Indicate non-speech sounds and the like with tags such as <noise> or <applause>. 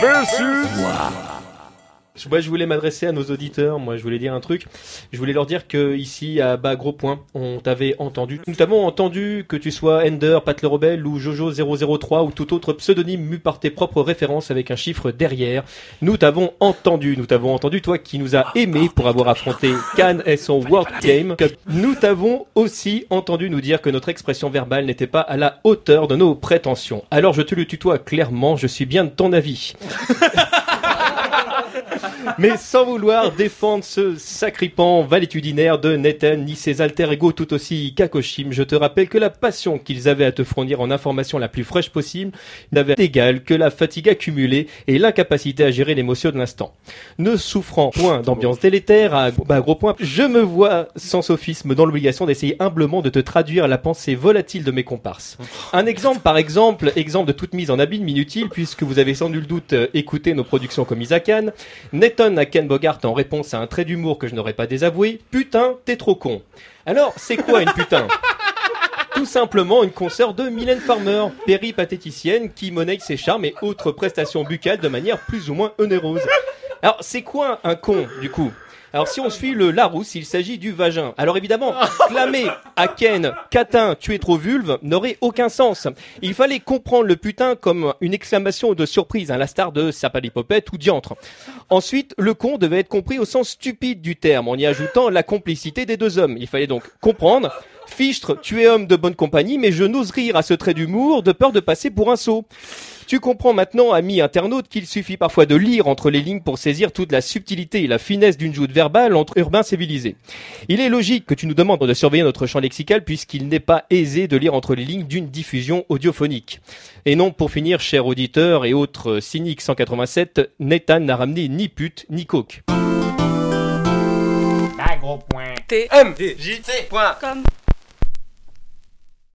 versus. Wow. Moi, je voulais m'adresser à nos auditeurs. Moi, je voulais dire un truc. Je voulais leur dire que ici, à bas gros point, on t'avait entendu. Nous t'avons entendu que tu sois Ender, Pat le Rebelle ou Jojo 003 ou tout autre pseudonyme mu par tes propres références avec un chiffre derrière. Nous t'avons entendu. Nous t'avons entendu, toi qui nous as aimé pour avoir affronté Cannes et son World Game. Nous t'avons aussi entendu nous dire que notre expression verbale n'était pas à la hauteur de nos prétentions. Alors je te le tutoie clairement. Je suis bien de ton avis. <laughs> Mais sans vouloir défendre ce sacripant valétudinaire de Nathan ni ses alter ego tout aussi Kakoshim, je te rappelle que la passion qu'ils avaient à te fournir en information la plus fraîche possible n'avait d'égal que la fatigue accumulée et l'incapacité à gérer l'émotion de l'instant. Ne souffrant point d'ambiance délétère à gros point, je me vois sans sophisme dans l'obligation d'essayer humblement de te traduire la pensée volatile de mes comparses. Un exemple par exemple, exemple de toute mise en abîme inutile puisque vous avez sans nul doute euh, écouté nos productions comme Isakan, À Ken Bogart en réponse à un trait d'humour que je n'aurais pas désavoué, putain, t'es trop con. Alors, c'est quoi une putain? <laughs> Tout simplement une consoeur de Mylène Farmer, péripatéticienne qui monnaie ses charmes et autres prestations buccales de manière plus ou moins onéreuse. Alors, c'est quoi un con, du coup? Alors si on suit le Larousse, il s'agit du vagin. Alors évidemment, clamer à Ken Catin, tu es trop vulve n'aurait aucun sens. Il fallait comprendre le putain comme une exclamation de surprise, à l'instar de sapalipopette ou diantre. Ensuite, le con devait être compris au sens stupide du terme, en y ajoutant la complicité des deux hommes. Il fallait donc comprendre. Fichtre, tu es homme de bonne compagnie, mais je n'ose rire à ce trait d'humour de peur de passer pour un sot. Tu comprends maintenant, ami internaute, qu'il suffit parfois de lire entre les lignes pour saisir toute la subtilité et la finesse d'une joute verbale entre urbains civilisés. Il est logique que tu nous demandes de surveiller notre champ lexical puisqu'il n'est pas aisé de lire entre les lignes d'une diffusion audiophonique. Et non, pour finir, cher auditeur et autres cyniques 187, Nathan n'a ramené ni pute ni coke. Un gros point. T M. J. C. Point. comme